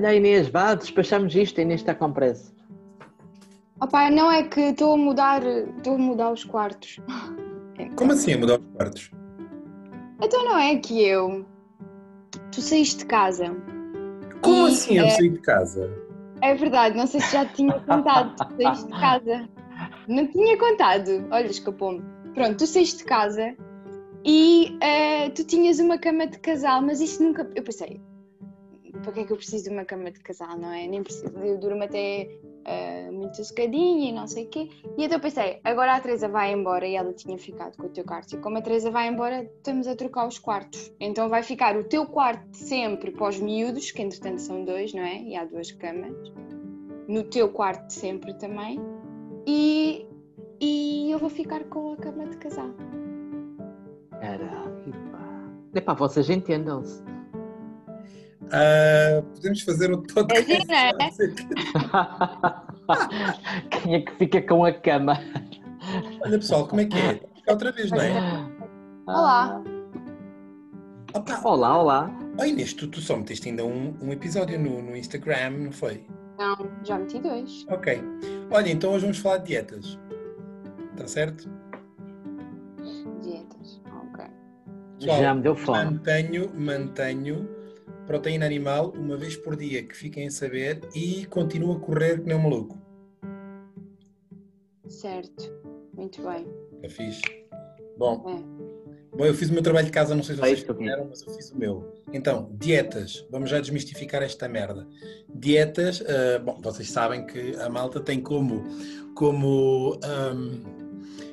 Olha Inês, vá, despachamos isto, a Inês está com pressa. Opa, não é que estou a mudar, estou a mudar os quartos. Como assim a mudar os quartos? Então não é que eu. Tu saíste de casa. Como E, assim eu é- saí de casa? É verdade, não sei se já te tinha contado. Tu saíste de casa. Não tinha contado. Olha, escapou-me. Pronto, tu saíste de casa e eh, tu tinhas uma cama de casal, mas isso nunca. Eu pensei, para que é que eu preciso de uma cama de casal, não é? Nem preciso. Eu durmo até eh, muito sossegadinha e não sei o quê. E então pensei, agora a Teresa vai embora e ela tinha ficado com o teu quarto. E como a Teresa vai embora, estamos a trocar os quartos. Então vai ficar o teu quarto sempre para os miúdos, que entretanto são dois, não é? E há duas camas. No teu quarto sempre também. E, e eu vou ficar com a cama de casal. Caraca, pá. Epá, vocês entendam-se. Ah, podemos fazer um podcast. É não é? Quem é que fica com a cama? Olha pessoal, como é que é? Cá outra vez, não é? Olá. Opa, Olá, olá. oh Inês, tu, tu só meteste ainda um, um episódio no, no Instagram, não foi? Não, já meti dois. Ok. Olha, então hoje vamos falar de dietas. Está certo? Dietas. Ok. Pessoal, Já me deu fome. Mantenho, mantenho proteína animal uma vez por dia, que fiquem a saber, e continuo a correr que nem um maluco. Certo. Muito bem. É fixe. Bom, É. bom, eu fiz o meu trabalho de casa, não sei se vocês Feito. fizeram, mas eu fiz o meu. Então, dietas. Vamos já desmistificar esta merda. Dietas, ah, bom, vocês sabem que a malta tem como, como ahm,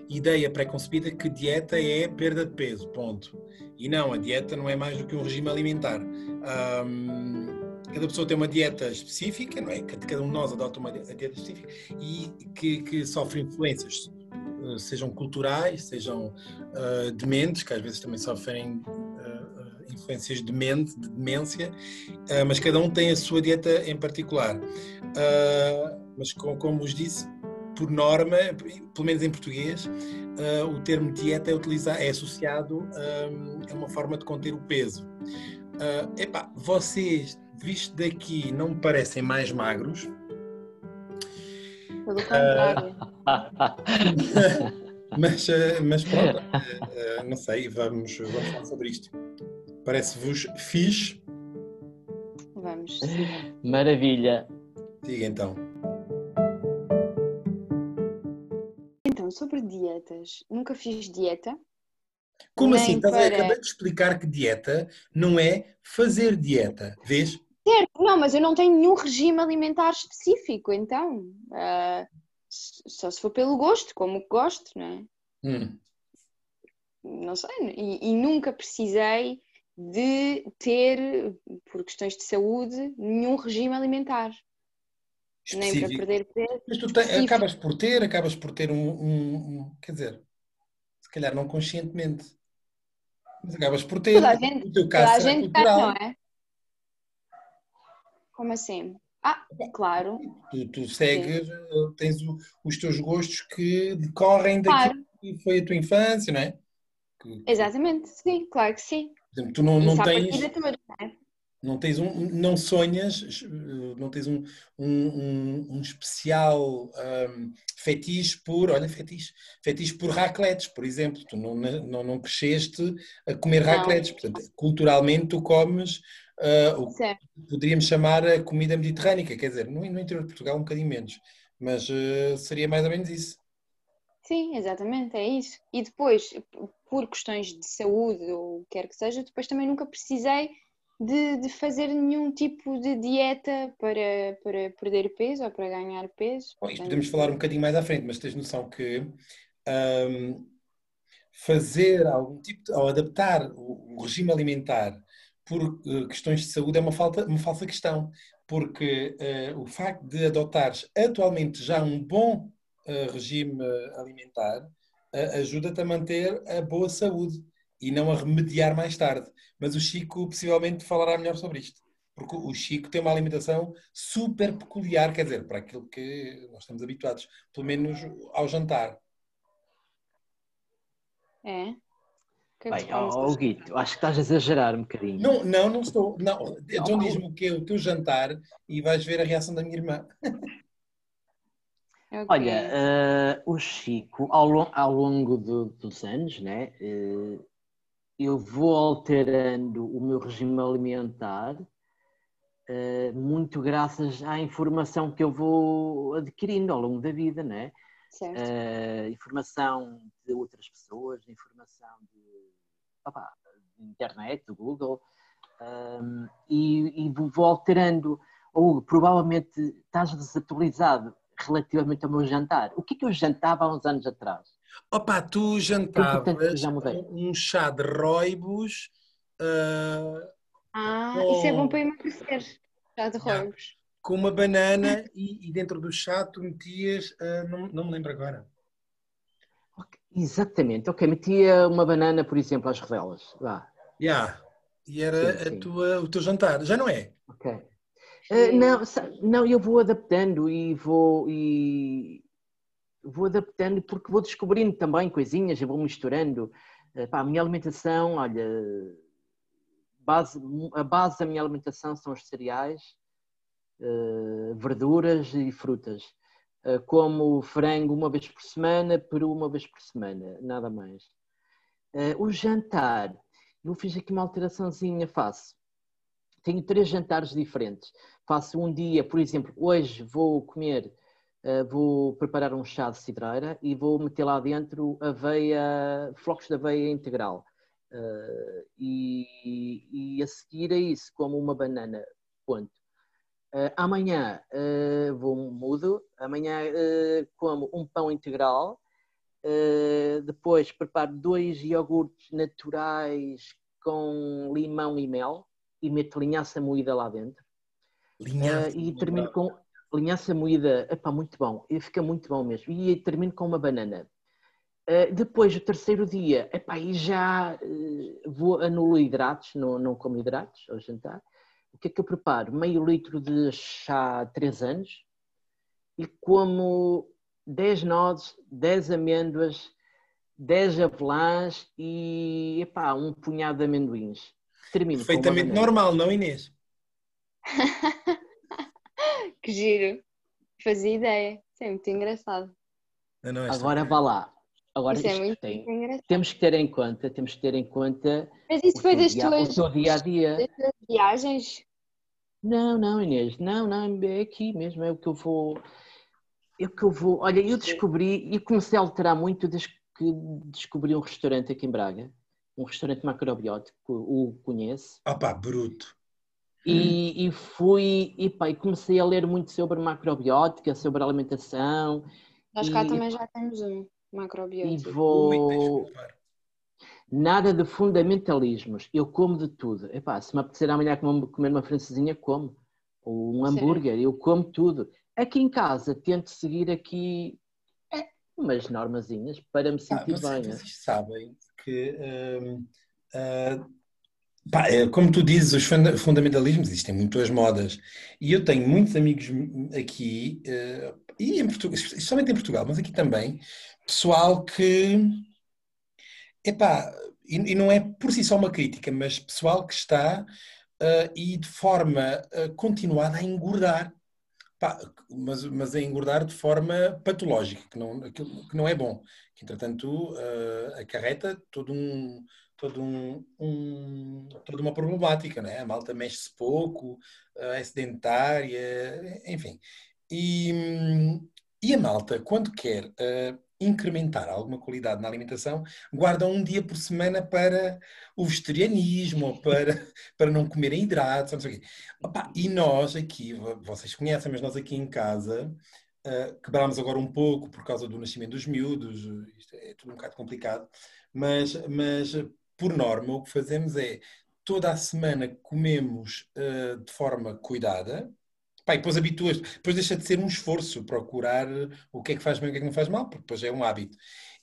ideia pré-concebida que dieta é perda de peso, ponto. E não, a dieta não é mais do que um regime alimentar. Ahm, cada pessoa tem uma dieta específica, não é? Cada um de nós adota uma dieta específica e que, que sofre influências, eh, sejam culturais, sejam eh, dementes, que às vezes também sofrem eh, influências de mente, de demência, eh, mas cada um tem a sua dieta em particular. Mas com- como vos disse, por norma, pelo menos em português, ah, o termo dieta é, utilizado, é associado ah, a uma forma de conter o peso. Ah, epá, vocês, visto daqui, não me parecem mais magros, Pelo contrário. mas, ah, mas pronto, não sei, vamos, vamos falar sobre isto. Parece-vos fixe? Vamos. Maravilha. Diga então. Então, sobre dietas. Nunca fiz dieta. Como assim? Estás para- acabei de explicar que dieta não é fazer dieta, vês? Certo, não, mas eu não tenho nenhum regime alimentar específico, então. s- só se for pelo gosto, como gosto, não é? Hum. Não sei. E, e nunca precisei de ter, por questões de saúde, nenhum regime alimentar. Nem para Específico. perder peso. Mas tu te- específico. acabas por ter, acabas por ter um, um- um- Quer dizer, se calhar não conscientemente. Mas acabas por ter. Toda a gente, o teu toda caso a será gente tem, cultural. não é? Como assim? Ah, claro, Tu, tu segues, eh, tens o- os teus gostos que decorrem daquilo claro, que foi a tua infância, não é? Que, exatamente, sim, claro que sim. por exemplo, tu não, não tens. toda, não é? Não tens um, não sonhas, não tens um, um, um, um especial ahm, fetiche por, olha, fetiche, fetiche por racletes, por exemplo. Tu não, não, não cresceste a comer Não. racletes, portanto, culturalmente tu comes ah, o que Certo. poderíamos chamar a comida mediterrânica, quer dizer, no, no interior de Portugal um bocadinho menos, mas eh, seria mais ou menos isso. Sim, exatamente, é isso. E depois, por questões de saúde ou o que quer que seja, depois também nunca precisei de, de fazer nenhum tipo de dieta para, para perder peso ou para ganhar peso. Bom, isto podemos falar um bocadinho mais à frente, mas tens noção que ahm, fazer algum tipo de, ou adaptar o, o regime alimentar por eh, questões de saúde é uma, falta, uma falsa questão, porque eh, o facto de adotares atualmente já um bom eh, regime alimentar ajuda-te a manter a boa saúde e não a remediar mais tarde. Mas o Chico possivelmente falará melhor sobre isto. Porque o Chico tem uma alimentação super peculiar, quer dizer, para aquilo que nós estamos habituados, pelo menos ao jantar. É. Que é que Bem, ó, hoje? Guito, acho que estás a exagerar um bocadinho. Não, não, não estou. Não. Então Não. diz-me o que é o teu jantar e vais ver a reação da minha irmã. O quê? Olha, eh, o Chico, ao, ao longo do- dos anos, né, eh, eu vou alterando o meu regime alimentar, eh, muito graças à informação que eu vou adquirindo ao longo da vida, né? certo. Eh, informação de outras pessoas, informação de, de internet, do Google, ahm, e, e vou alterando, ou provavelmente estás desatualizado relativamente ao meu jantar. O que é que eu jantava há uns anos atrás? Opa, tu jantavas já um chá de roibos. ah, Ah, Oh. isso é bom para emagrecer. Já de Já. roubos. com uma banana e, e dentro do chá tu metias, ah, não, não me lembro agora. Ok, Exatamente, ok, metia uma banana, por exemplo, às rodelas. Vá, Yeah. E era Sim, sim. a tua, o teu jantar, já não é? ok. Eh, não, não, eu vou adaptando e vou e vou adaptando porque vou descobrindo também coisinhas, eu vou misturando. Eh, a minha alimentação, olha, base, a base da minha alimentação são os cereais, eh, verduras e frutas. Eh, como frango uma vez por semana, peru uma vez por semana, nada mais. O jantar, eu fiz aqui uma alteraçãozinha, faço. Tenho três jantares diferentes. Faço um dia, por exemplo, hoje vou comer, eh, vou preparar um chá de cidreira e vou meter lá dentro aveia, flocos de aveia integral. Eh, e, e a seguir a isso, como uma banana, ponto. Eh, amanhã vou mudo, amanhã como um pão integral, depois preparo dois iogurtes naturais com limão e mel e meto linhaça moída lá dentro. Linhaça. E termino com linhaça moída, epá, muito bom, e fica muito bom mesmo. E termino com uma banana. Eh, depois, o terceiro dia, epá, e já eh, vou anulo hidratos, não, não como hidratos ao jantar. O que é que eu preparo? Meio litro de chá 3 anos e como 10 nozes, 10 amêndoas, 10 avelãs e epá, um punhado de amendoins. Termino com uma Perfeitamente normal, não Inês? Que giro. Fazia ideia. Isso é muito engraçado. Não, não, esta- Agora vá lá. Agora Isso é muito tem- engraçado. temos que ter em conta, temos que ter em conta Mas isso o foi teu das dia, tuas, o teu dia a dia. das tuas viagens? Não, não, Inês, não, não, é aqui mesmo, é o que eu vou. É o que eu vou. Olha, eu descobri e comecei a alterar muito desde que descobri um restaurante aqui em Braga, um restaurante macrobiótico, o conheço, Opa, bruto. E, e fui e, pá, e comecei a ler muito sobre macrobiótica, sobre alimentação, Nós cá E- também já temos um e macrobiótico. De vou. Nada de fundamentalismos. Eu como de tudo. Epá, se me apetecer amanhã comer comer uma francesinha, como. Ou um hambúrguer, eu como tudo. Aqui em casa tento seguir aqui é, umas normazinhas para me Ah, sentir vocês, bem. vocês sabem que, hum, ah, é, como tu dizes, os funda- fundamentalismos existem muito as modas. E eu tenho muitos amigos aqui, eh, e em Portugal, especialmente em Portugal, mas aqui também, pessoal que, epá, e, não é por si só uma crítica, mas pessoal que está ah, e de forma ah, continuada a engordar. Pá, mas, mas a engordar de forma patológica, que não, que não é bom, que entretanto acarreta todo um, todo um, um- toda uma problemática, não é? A malta mexe-se pouco, é sedentária, enfim. E, e a malta, quando quer uh, incrementar alguma qualidade na alimentação, guarda um dia por semana para o vegetarianismo, para, para não comerem hidratos, não sei o quê. Opa, e nós aqui, vo- vocês conhecem, mas nós aqui em casa uh, quebrámos agora um pouco por causa do nascimento dos miúdos, é tudo um bocado complicado, mas, mas por norma o que fazemos é toda a semana comemos uh, de forma cuidada. Pá, e depois habituas, depois deixa de ser um esforço procurar o que é que faz bem e o que é que não faz mal, porque depois é um hábito.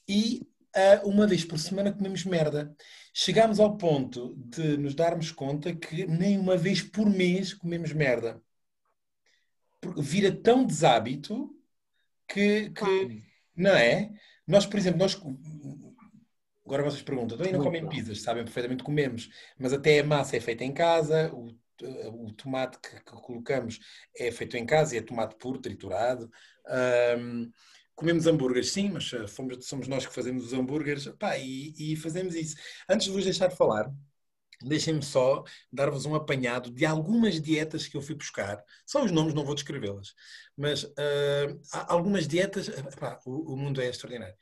E uh, uma vez por semana comemos merda. Chegámos ao ponto de nos darmos conta que nem uma vez por mês comemos merda. Porque vira tão deshábito que, que não é? Nós, por exemplo, nós Agora vocês perguntam, então não comem pizzas? Sabem perfeitamente que comemos, mas até a massa é feita em casa, o, o tomate que, que, colocamos é feito em casa e é tomate puro, triturado. Um, comemos hambúrgueres, sim, mas eh, fomos, somos nós que fazemos os hambúrgueres pá, e, e fazemos isso. Antes de vos deixar de falar, Deixem-me só dar-vos um apanhado de algumas dietas que eu fui buscar. Só os nomes, não vou descrevê-las. Mas uh, algumas dietas. Epá, o, o, mundo é extraordinário.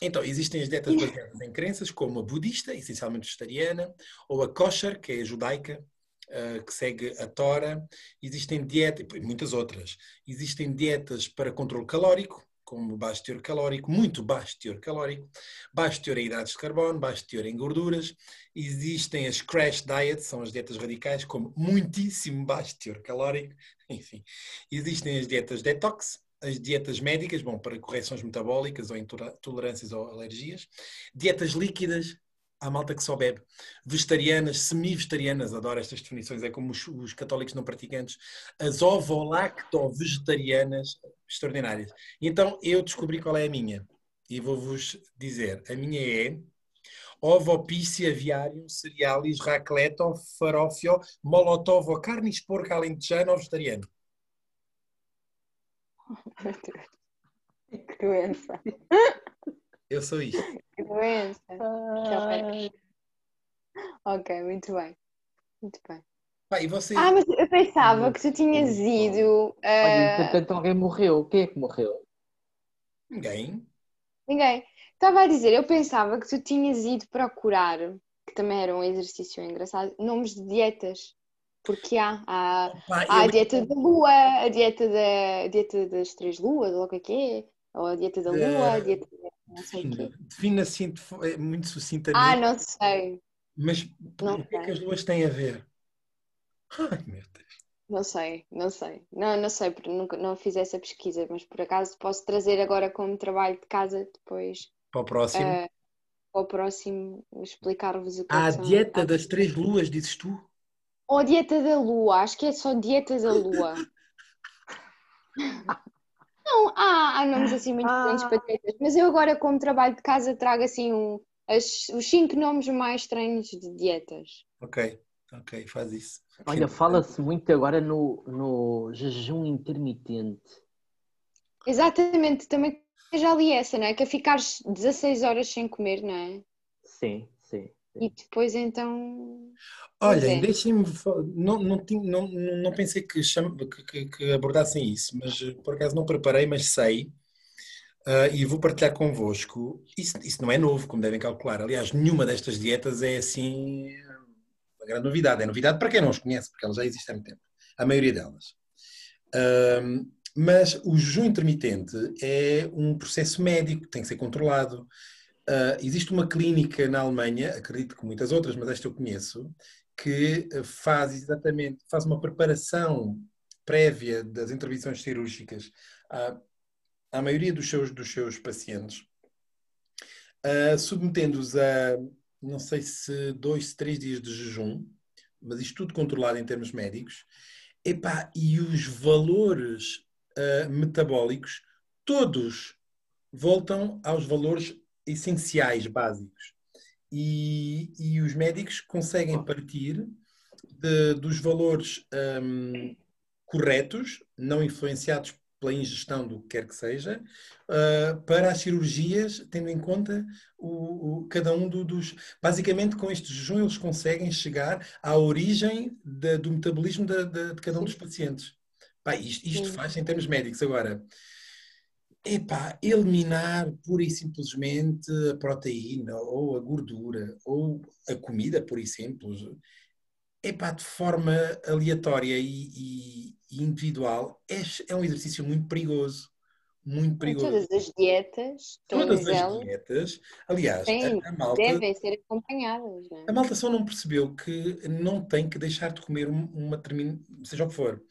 Então, existem as dietas baseadas em crenças, como a budista, essencialmente vegetariana, ou a kosher, que é judaica, uh, que segue a Tora. Existem dietas, e muitas outras. Existem dietas para controle calórico, como baixo teor calórico, muito baixo teor calórico, baixo teor em hidratos de carbono, baixo teor em gorduras. Existem as crash diets, são as dietas radicais, como muitíssimo baixo teor calórico. Enfim, existem as dietas detox, as dietas médicas, bom, para correções metabólicas ou intolerâncias ou alergias, dietas líquidas, há malta que só bebe, vegetarianas, semi-vegetarianas, adoro estas definições, é como os, os católicos não praticantes, as ovo-lacto-vegetarianas, extraordinárias. Então eu descobri qual é a minha e vou-vos dizer. A minha é ovo pisse aviário, cerealis, racleto, farofio, molotov, carnes porca alentejano ou vegetariano. Que doença. Eu sou isto. Que doença. Ok, muito bem. Muito bem. Pá, você... Ah, mas eu pensava que tu tinhas ido. Uh... Olha, entretanto, alguém morreu. Quem é que morreu? Ninguém. Ninguém. Estava a dizer, eu pensava que tu tinhas ido procurar, que também era um exercício engraçado, nomes de dietas. Porque há, há, Pá, há a dieta da lua, a dieta, da, a dieta das três luas, ou o que é que é, ou a dieta da lua, a dieta da não sei o quê. Defina assim, é muito sucintamente. Ah, não sei. Mas não o que é que as luas têm a ver? Ai, meu Deus. Não sei, não sei. Não, não sei, porque nunca não fiz essa pesquisa, mas por acaso posso trazer agora como trabalho de casa depois. Para o próximo? Uh, para o próximo, explicar-vos o que ah, A dieta das três luas, dizes tu? Ou a dieta da lua, acho que é só dieta da lua. não, há, há nomes assim muito diferentes ah. para dietas, mas eu agora, como trabalho de casa, trago assim um, as, os cinco nomes mais estranhos de dietas. Ok, ok, faz isso. Olha, fala-se muito agora no, no jejum intermitente. Exatamente, também já li essa, não é? Que é ficar 16 horas sem comer, não é? Sim, sim. E depois então. Olhem, é. deixem-me. Não, não, não, não pensei que, cham... que, que, abordassem isso, mas por acaso não preparei, mas sei. Uh, e vou partilhar convosco. Isso, isso não é novo, como devem calcular. Aliás, nenhuma destas dietas é assim uma grande novidade. É novidade para quem não os conhece, porque elas já existem há muito tempo. A maioria delas. Um, mas o jejum intermitente é um processo médico, tem que ser controlado. Uh, existe uma clínica na Alemanha, acredito que muitas outras, mas esta eu conheço, que faz exatamente, faz uma preparação prévia das intervenções cirúrgicas à, à maioria dos seus, dos seus pacientes, uh, submetendo-os a não sei se dois, três dias de jejum, mas isto tudo controlado em termos médicos. Epá, e os valores uh, metabólicos, todos voltam aos valores essenciais, básicos. E, e os médicos conseguem partir de, dos valores um, corretos, não influenciados pela ingestão do que quer que seja, uh, para as cirurgias, tendo em conta o, o cada um do, dos. Basicamente, com este jejum, eles conseguem chegar à origem de, do metabolismo de, de, de, cada um dos pacientes. Pá, isto, isto faz em termos médicos. Agora, epá, eliminar pura e simplesmente a proteína, ou a gordura, ou a comida, pura e simples, epá, de forma aleatória e, e individual, é, é um exercício muito perigoso. Muito perigoso. Todas as dietas, todas, todas as dietas, aliás, a, a, malta, devem ser acompanhadas. Não é? A malta só não percebeu que não tem que deixar de comer uma termina, seja o que for.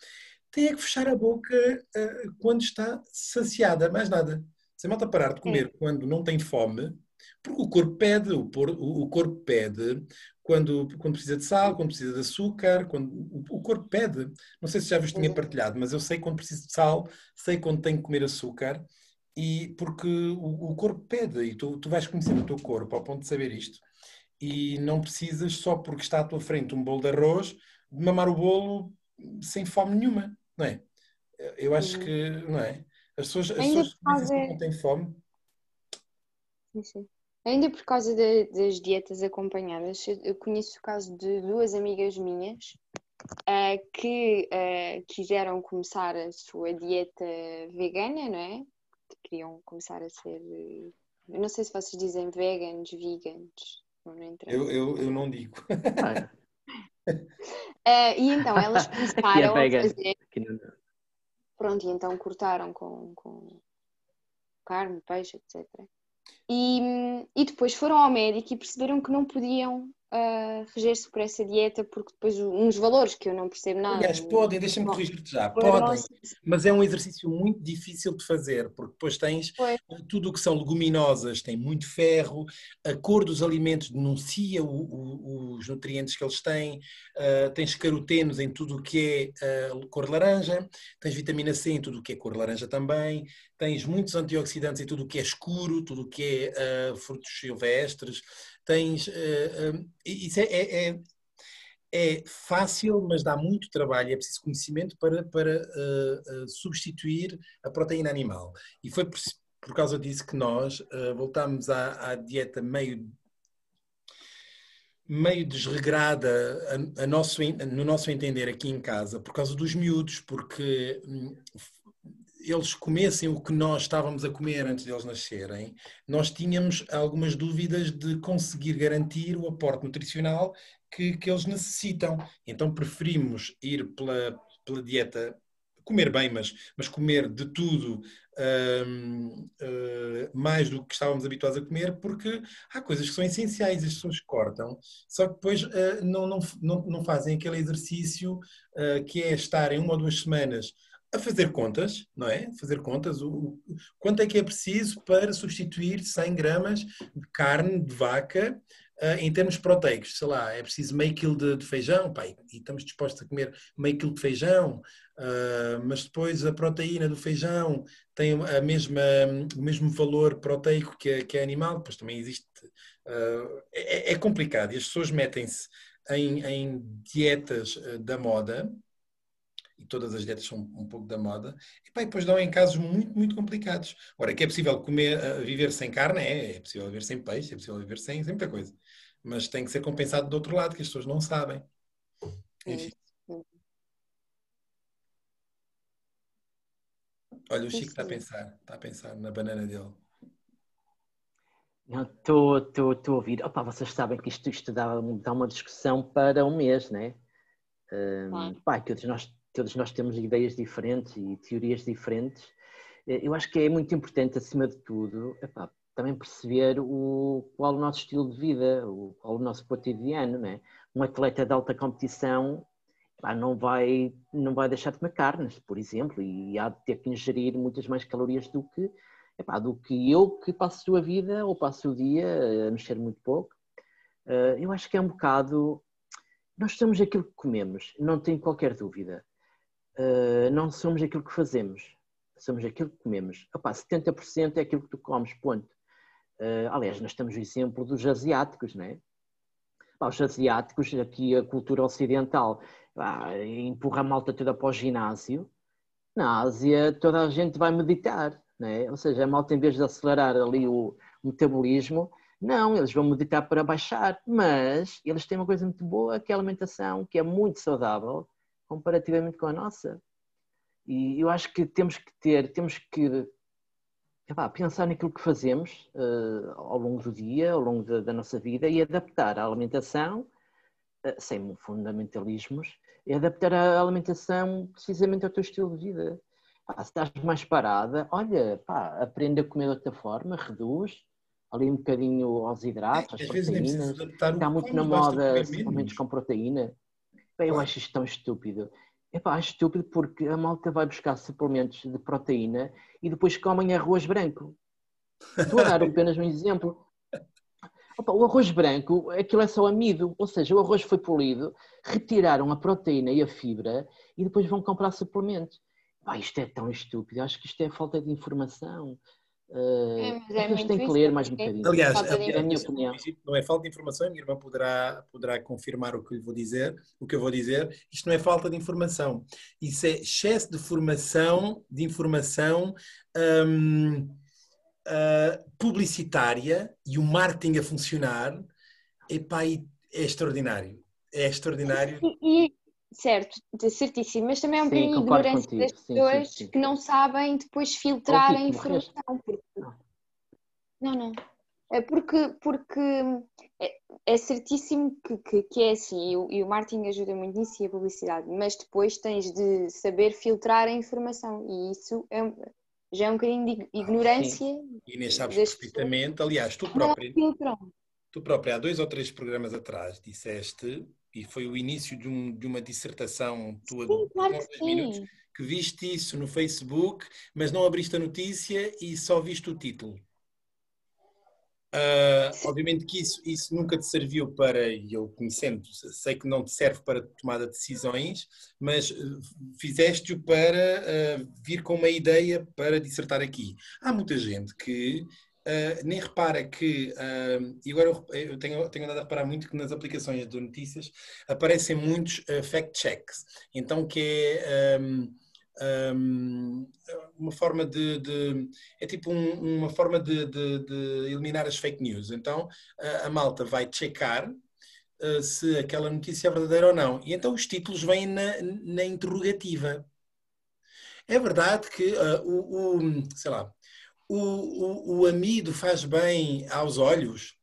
Tem é que fechar a boca uh, quando está saciada, mais nada. Se a malta parar de comer Sim. quando não tem fome, porque o corpo pede, o, o corpo pede quando, quando precisa de sal, quando precisa de açúcar, quando o, o corpo pede. Não sei se já vos tinha partilhado, mas eu sei quando preciso de sal, sei quando tenho que comer açúcar e porque o, o corpo pede, e tu, tu vais conhecer o teu corpo ao ponto de saber isto. E não precisas, só porque está à tua frente um bolo de arroz, de mamar o bolo sem fome nenhuma, não é? Eu acho uhum. que, não é? As pessoas, as pessoas causa... não têm fome. Sim, sim. Ainda por causa de, das dietas acompanhadas, eu conheço o caso de duas amigas minhas uh, que uh, quiseram começar a sua dieta vegana, não é? Queriam começar a ser. Eu não sei se vocês dizem veganos, vegans. Não eu, eu, eu não digo. Uh, e então elas é começaram a fazer. Pronto, e então cortaram com, com carne, peixe, etc. E, e depois foram ao médico e perceberam que não podiam uh, reger-se por essa dieta, porque depois uns valores que eu não percebo nada. Aliás, podem, deixa-me corrigir-te já, podem, mas é um exercício muito difícil de fazer, porque depois tens Foi. tudo o que são leguminosas, tem muito ferro, a cor dos alimentos denuncia o, o, os nutrientes que eles têm, uh, tens carotenos em tudo o que é uh, cor laranja, tens vitamina C em tudo o que é cor laranja também, tens muitos antioxidantes em tudo o que é escuro, tudo o que é uh, frutos silvestres, tens. Uh, isso é, é, é, é, fácil, mas dá muito trabalho, é preciso conhecimento para, para uh, substituir a proteína animal. E foi por, por causa disso que nós voltámos à, à dieta meio meio desregrada a, a nosso, no nosso entender aqui em casa por causa dos miúdos, porque hum, eles comessem o que nós estávamos a comer antes de eles nascerem, nós tínhamos algumas dúvidas de conseguir garantir o aporte nutricional que, que eles necessitam. Então preferimos ir pela, pela dieta, comer bem, mas, mas comer de tudo uh, mais do que estávamos habituados a comer, porque há coisas que são essenciais, as pessoas cortam, só que depois uh, não, não, não, não fazem aquele exercício uh, que é estar em uma ou duas semanas a fazer contas, não é? Fazer contas, o, o, quanto é que é preciso para substituir 100 gramas de carne de vaca uh, em termos proteicos? Sei lá, é preciso meio quilo de, de feijão, pai, e estamos dispostos a comer meio quilo de feijão, uh, mas depois a proteína do feijão tem a mesma, o mesmo valor proteico que a, que a animal, depois também existe. Uh, é, é, complicado e as pessoas metem-se em, em dietas da moda e todas as dietas são um pouco da moda, e, pá, e depois dão em casos muito, muito complicados. Ora, que é possível comer, uh, viver sem carne, é, é possível viver sem peixe, é possível viver sem, sem muita coisa. Mas tem que ser compensado do outro lado, que as pessoas não sabem. Enfim. Olha, o Chico está a pensar, está a pensar na banana dele. Não, estou a ouvir. Opa, vocês sabem que isto, isto dá, dá uma discussão para um mês, né? Um, pá, todos nós todos nós temos ideias diferentes e teorias diferentes. Eh, eu acho que é muito importante, acima de tudo, epá, também perceber o, qual o nosso estilo de vida, o, qual o nosso cotidiano. Né? Um atleta de alta competição epá, não, vai, não vai deixar de comer carnes, por exemplo, e há de ter que ingerir muitas mais calorias do que, epá, do que eu que passo a vida ou passo o dia a mexer muito pouco. Eh, eu acho que é um bocado. Nós somos aquilo que comemos, não tenho qualquer dúvida. Uh, não somos aquilo que fazemos, somos aquilo que comemos. Opa, 70% é aquilo que tu comes, ponto. Uh, aliás, nós temos o exemplo dos asiáticos, não é? os asiáticos, aqui a cultura ocidental empurra a malta toda para o ginásio. Na Ásia, toda a gente vai meditar, não é? Ou seja, a malta, em vez de acelerar ali o metabolismo, não, eles vão meditar para baixar. Mas eles têm uma coisa muito boa, que é a alimentação, que é muito saudável comparativamente com a nossa. E eu acho que temos que ter, temos que epá, pensar naquilo que fazemos uh, ao longo do dia, ao longo da, da, nossa vida e adaptar a alimentação, uh, sem fundamentalismos, e adaptar a alimentação precisamente ao teu estilo de vida. Pá, se estás mais parada, olha, pá, aprende a comer de outra forma, reduz ali um bocadinho aos hidratos, é, às proteínas. Está muito na moda suplementos com proteína. Bem, eu acho isto tão estúpido. Epá, acho estúpido porque a malta vai buscar suplementos de proteína e depois comem arroz branco. A dar apenas um exemplo. Opa, o arroz branco, aquilo é só amido, ou seja, o arroz foi polido, retiraram a proteína e a fibra e depois vão comprar suplementos. Pá, isto é tão estúpido, acho que isto é falta de informação. Uh, é, mas é têm que ler mais um bocadinho. Aliás, a, a, minha opinião. Não é falta de informação, a minha irmã poderá, poderá confirmar o que lhe vou dizer, o que eu vou dizer. Isto não é falta de informação. Isso é excesso de formação, de informação um, uh, publicitária e o marketing a funcionar. Epá, é extraordinário. É extraordinário. E, Certo, certíssimo, mas também é um sim, bocadinho ignorância contigo. das pessoas sim, sim, que não sabem depois filtrar a informação. Porque... Não, não. É porque, porque é, é certíssimo que, que, que, é assim, e o, e o marketing ajuda muito nisso e a publicidade, mas depois tens de saber filtrar a informação e isso é, já é um bocadinho de ignorância. E nem sabes perfeitamente, aliás, tu próprio, tu próprio há dois ou três programas atrás disseste e foi o início de, um, de uma dissertação tua sim, de claro que minutos, que viste isso no Facebook, mas não abriste a notícia e só viste o título. Uh, obviamente que isso, isso nunca te serviu para, e eu conhecendo, sei que não te serve para tomada de decisões, mas uh, fizeste-o para uh, vir com uma ideia para dissertar aqui. Há muita gente que Uh, nem repara que, uh, e agora eu, eu tenho, tenho andado a reparar muito que nas aplicações de notícias aparecem muitos uh, fact-checks, então que é um, um, uma forma de, de é tipo um, uma forma de, de, de, eliminar as fake news, então a malta vai checar se aquela notícia é verdadeira ou não, e então os títulos vêm na, na interrogativa. É verdade que o, o, sei lá, o, o, o amido faz bem aos olhos.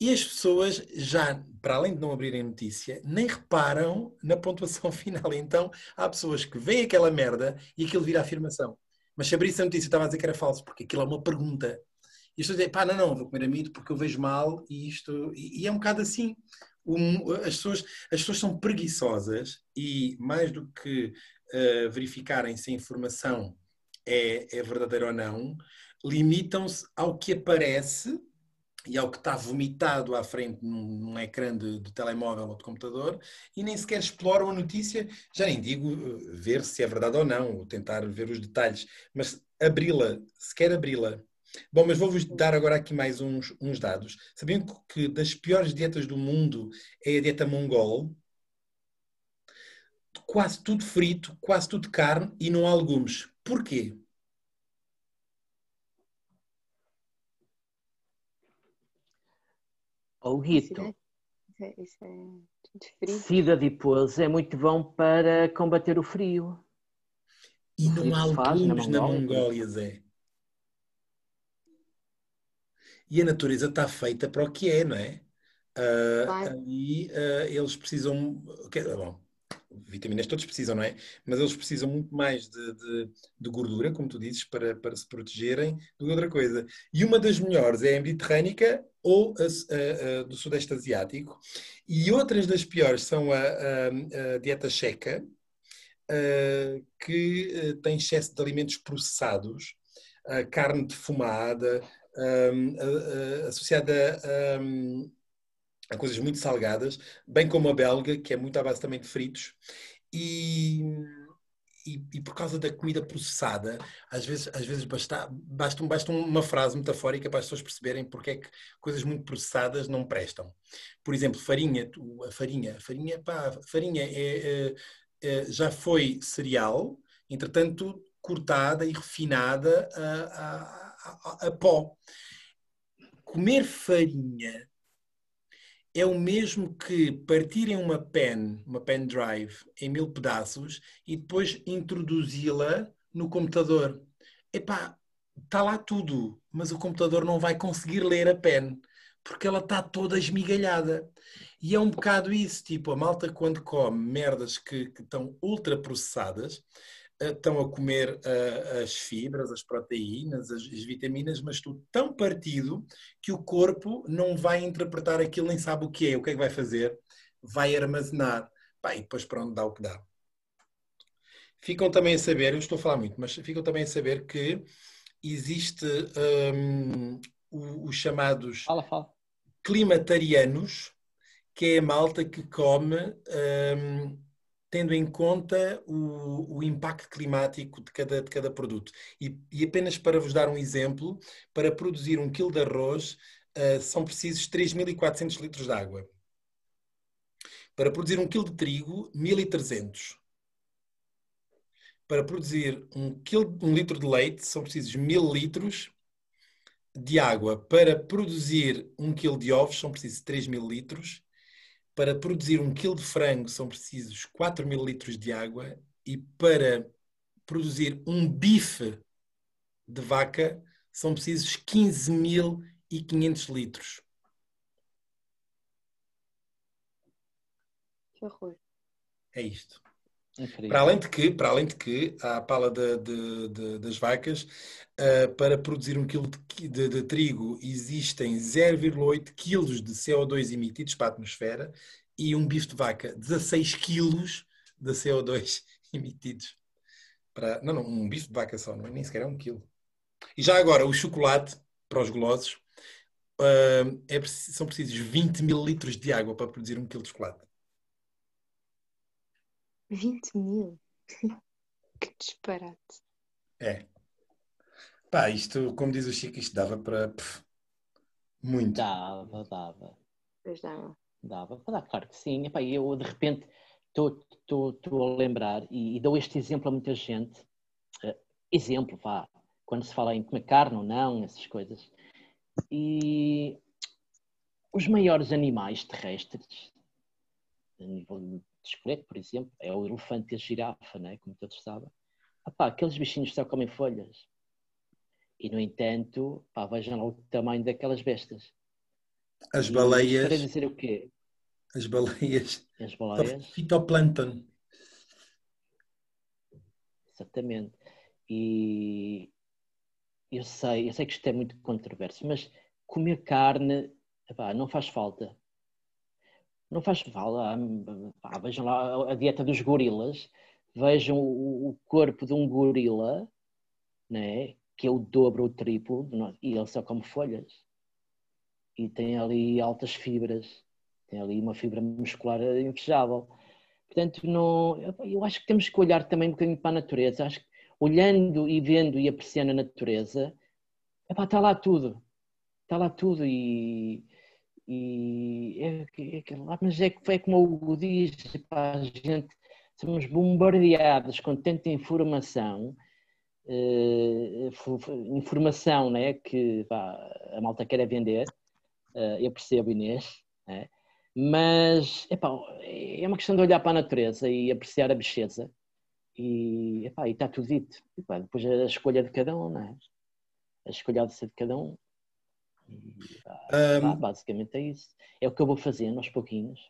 E as pessoas já, para além de não abrirem notícia, nem reparam na pontuação final. Então, há pessoas que veem aquela merda e aquilo vira afirmação. Mas se abrisse a notícia estava a dizer que era falso, porque aquilo é uma pergunta. E as pessoas dizem, pá, não, não, vou comer amido porque eu vejo mal e isto... E, é um bocado assim. as, pessoas, as pessoas são preguiçosas e, mais do que uh, verificarem se a informação é, é verdadeiro ou não, limitam-se ao que aparece e ao que está vomitado à frente num, num ecrã de, de, telemóvel ou de computador e nem sequer exploram a notícia, já nem digo eh, ver se é verdade ou não, ou tentar ver os detalhes, mas abri-la, sequer abri-la. Bom, mas vou-vos dar agora aqui mais uns, uns dados. Sabiam que das piores dietas do mundo é a dieta mongol? Quase tudo frito, quase tudo carne e não há legumes. Porquê? O Rito. Isso é, é Cida de pouso é muito bom para combater o frio. E o não há legumes na, Mongólia, Zé. E a natureza está feita para o que é, não é? Uh, e uh, eles precisam. Bom, vitaminas todos precisam, não é? Mas eles precisam muito mais de, de, de, gordura, como tu dizes, para, para se protegerem do que outra coisa. E uma das melhores é a mediterrânica ou a, a, a, do Sudeste Asiático. E outras das piores são a, dieta checa, que tem excesso de alimentos processados, carne defumada, associada a a coisas muito salgadas, bem como a belga, que é muito à base também de fritos, e, e, e por causa da comida processada, às vezes, às vezes basta, basta, basta uma frase metafórica para as pessoas perceberem porque é que coisas muito processadas não prestam. Por exemplo, farinha, a farinha, a farinha, pá, farinha é, é, é, já foi cereal, entretanto cortada e refinada a, a, a, a pó. Comer farinha é o mesmo que partirem uma pen, uma pen drive, em mil pedaços e depois introduzi-la no computador. Epá, está lá tudo, mas o computador não vai conseguir ler a pen porque ela está toda esmigalhada. E é um bocado isso, tipo, a malta quando come merdas que, estão ultra processadas, estão a comer uh, as fibras, as proteínas, as, as, vitaminas, mas tudo tão partido que o corpo não vai interpretar aquilo, nem sabe o que é, o que é que vai fazer, vai armazenar. Pá, e depois pronto, dá o que dá. Ficam também a saber, eu estou a falar muito, mas ficam também a saber que existe um, os chamados fala, fala. climatarianos, que é a malta que come um, tendo em conta o, o impacto climático de cada, de cada produto. E, e, apenas para vos dar um exemplo, para produzir um quilo de arroz uh, são precisos 3.400 litros de água. Para produzir um quilo de trigo, 1.300. Para produzir um, quilo, um litro de leite são precisos 1.000 litros de água. Para produzir um quilo de ovos são precisos 3.000 litros para produzir um quilo de frango são precisos 4 mil litros de água e para produzir um bife de vaca são precisos 15.500 litros. Que horror. É isto. Para além de que, para além de que a pala de, de, de, das vacas, uh, para produzir um quilo de, trigo existem 0,8 quilos de CO2 emitidos para a atmosfera e um bife de vaca 16 quilos de CO2 emitidos. Para, não, não, um bife de vaca só, não é nem sequer é um quilo. E já agora, o chocolate, para os golosos, uh, é, são precisos 20 mil litros de água para produzir um quilo de chocolate. 20 mil. que disparate. É. Pá, isto, como diz o Chico, isto dava para. Pff, muito. Dava, dava. Pois dava. Dava, dava, claro que sim. Epá, eu, de repente, estou a lembrar e, e, dou este exemplo a muita gente. Uh, exemplo, vá, quando se fala em comer carne ou não, essas coisas. E os maiores animais terrestres, a nível esqueleto, por exemplo, é o elefante e a girafa, né? como todos sabem. Epá, aqueles bichinhos só comem folhas. E, no entanto, pá, vejam lá o tamanho daquelas bestas. As e baleias. Para dizer o quê? As baleias. As baleias. Fitoplâncton. Exatamente. E eu sei, eu sei que isto é muito controverso, mas comer carne epá, não faz falta. Não faz falta. Ah, vejam lá a dieta dos gorilas, vejam o, corpo de um gorila, né, que é o dobro ou o triplo, e ele só come folhas. E tem ali altas fibras, tem ali uma fibra muscular invejável. Portanto, não, eu acho que temos que olhar também um bocadinho para a natureza. Acho que olhando e vendo e apreciando a natureza, epá, está lá tudo. Está lá tudo e, e é, é, é, mas é, é como o diz, para a gente somos bombardeados com tanta informação, eh, informação né, que pá, a malta quer vender, uh, eu percebo Inês, né, mas epá, é uma questão de olhar para a natureza e apreciar a beleza e, epá, e está tudo dito. Epá, depois a escolha de cada um, é? A escolha de ser de cada um. Um, basicamente é isso. É o que eu vou fazer aos pouquinhos.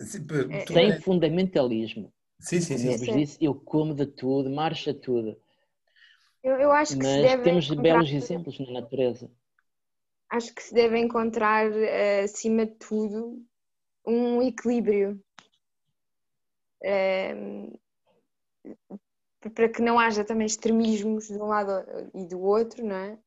Sim, Sem é... fundamentalismo. Sim, sim, sim. Como eu disse, eu como de tudo, marcha tudo. Eu, eu acho que Mas temos belos exemplos na natureza. Acho que se deve encontrar, eh, acima de tudo, um equilíbrio. Um, para que não haja também extremismos de um lado e do outro, não é?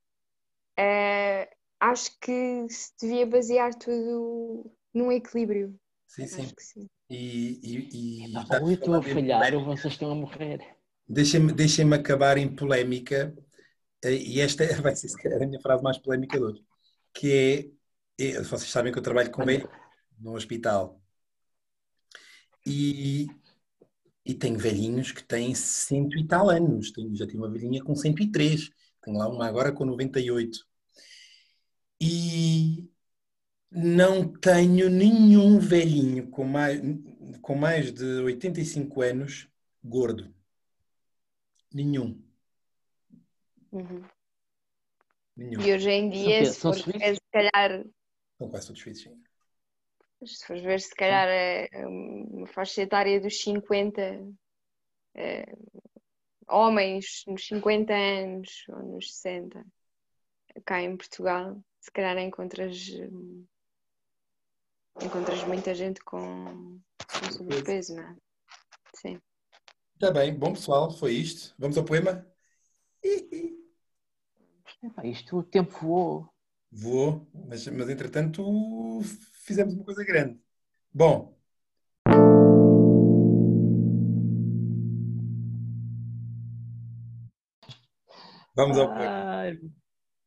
Acho que se devia basear tudo num equilíbrio. Sim, sim. sim. E, e, e ou eu estou a falhar ou vocês estão a morrer. Deixem-me deixem acabar em polémica, eh, e esta vai ser se calhar a minha frase mais polémica de hoje, que é, é vocês sabem que eu trabalho com ele no hospital. E, e tenho velhinhos que têm cento e tal anos. Tenho, já tenho uma velhinha com 103. Tenho lá uma agora com 98 e não tenho nenhum velhinho com mais, com mais de 85 anos gordo. Nenhum. Uhum. Nenhum. E hoje em dia, se for ver, se calhar. São quase todos suíços, sim. Se for ver, se calhar é uma faixa etária dos 50 é, homens nos 50 anos ou nos 60, cá em Portugal, se calhar encontras encontras muita gente com, com sobrepeso, não é? Sim. Está bem, bom pessoal, foi isto. Vamos ao poema? Epá, isto o tempo voou. Voou, mas, mas entretanto fizemos uma coisa grande. Bom. Vamos ao poema. Ah,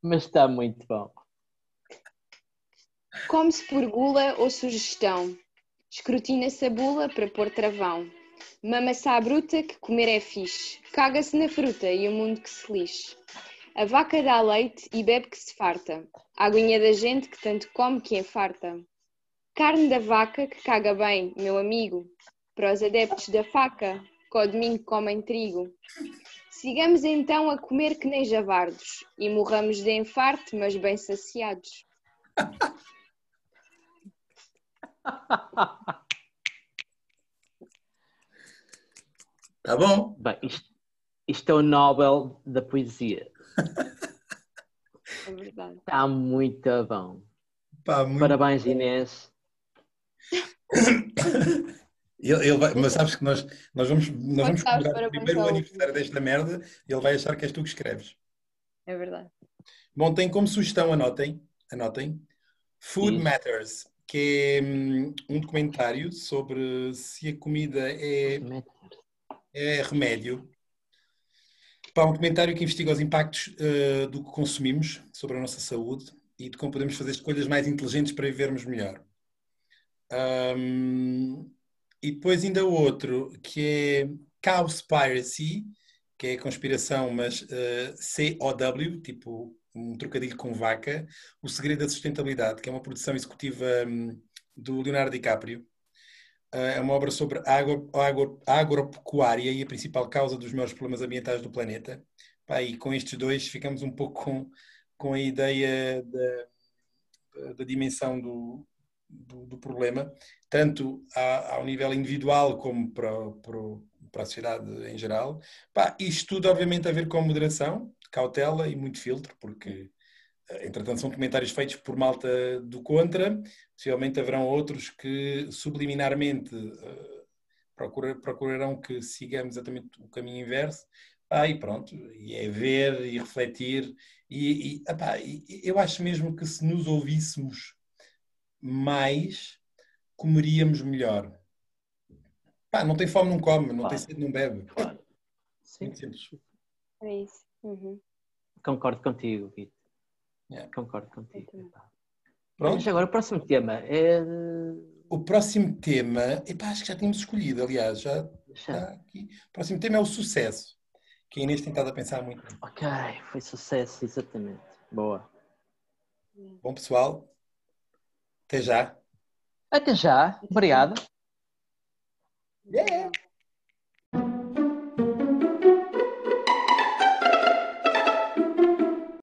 mas está muito bom. Come-se por gula ou sugestão. Escrutina-se a bula para pôr travão. Mama-se à bruta que comer é fixe. Caga-se na fruta e o mundo que se lixe. A vaca dá leite e bebe que se farta. A aguinha da gente que tanto come que enfarta. Carne da vaca que caga bem, meu amigo. Para os adeptos da faca, que ao domingo comem trigo. Sigamos então a comer que nem javardos e morramos de enfarte, mas bem saciados. Tá bom? Bem, isto, isto é o Nobel da poesia. É verdade. Está muito bom. Pá, muito... Parabéns, Inês. Ele, ele vai, mas sabes que nós, nós vamos, nós vamos comemorar o primeiro aniversário desta merda e ele vai achar que és tu que escreves. É verdade. Bom, tem como sugestão, anotem, anotem, Food Sim. Matters, que é hum, um documentário sobre se a comida é, é remédio. Pá, um documentário que investiga os impactos uh, do que consumimos sobre a nossa saúde e de como podemos fazer escolhas mais inteligentes para vivermos melhor. Um, e depois ainda outro, que é Cowspiracy, que é conspiração, mas uh, COW, tipo um trocadilho com vaca, O Segredo da Sustentabilidade, que é uma produção executiva um, do Leonardo DiCaprio. Uh, é uma obra sobre a agro, agro, agropecuária e a principal causa dos maiores problemas ambientais do planeta. E com estes dois ficamos um pouco com, com a ideia da, da dimensão do, do, do problema, tanto ao nível individual como para, para, para a sociedade em geral. Isto tudo, obviamente, a ver com moderação, cautela e muito filtro, porque, eh, entretanto, são comentários feitos por malta do contra, possivelmente haverão outros que subliminarmente uh, procurarão que sigamos exatamente o caminho inverso. Ah, e pronto, e é ver e refletir. E, e, epá, eu acho mesmo que se nos ouvíssemos mais, comeríamos melhor. Pá, não tem fome, não come, não claro. tem sede, não bebe. Claro. Sim. É isso. Uhum. Concordo contigo, Vitor. Yeah. Concordo contigo. Pronto. Mas agora o próximo tema é. O próximo tema, epá, acho que já tínhamos escolhido, aliás, já, já. aqui. O próximo tema é o sucesso, que a Inês tem estado a pensar muito. Ok, foi sucesso, exatamente. Boa. Bom, pessoal, até já. Até já. Obrigado. Yeah.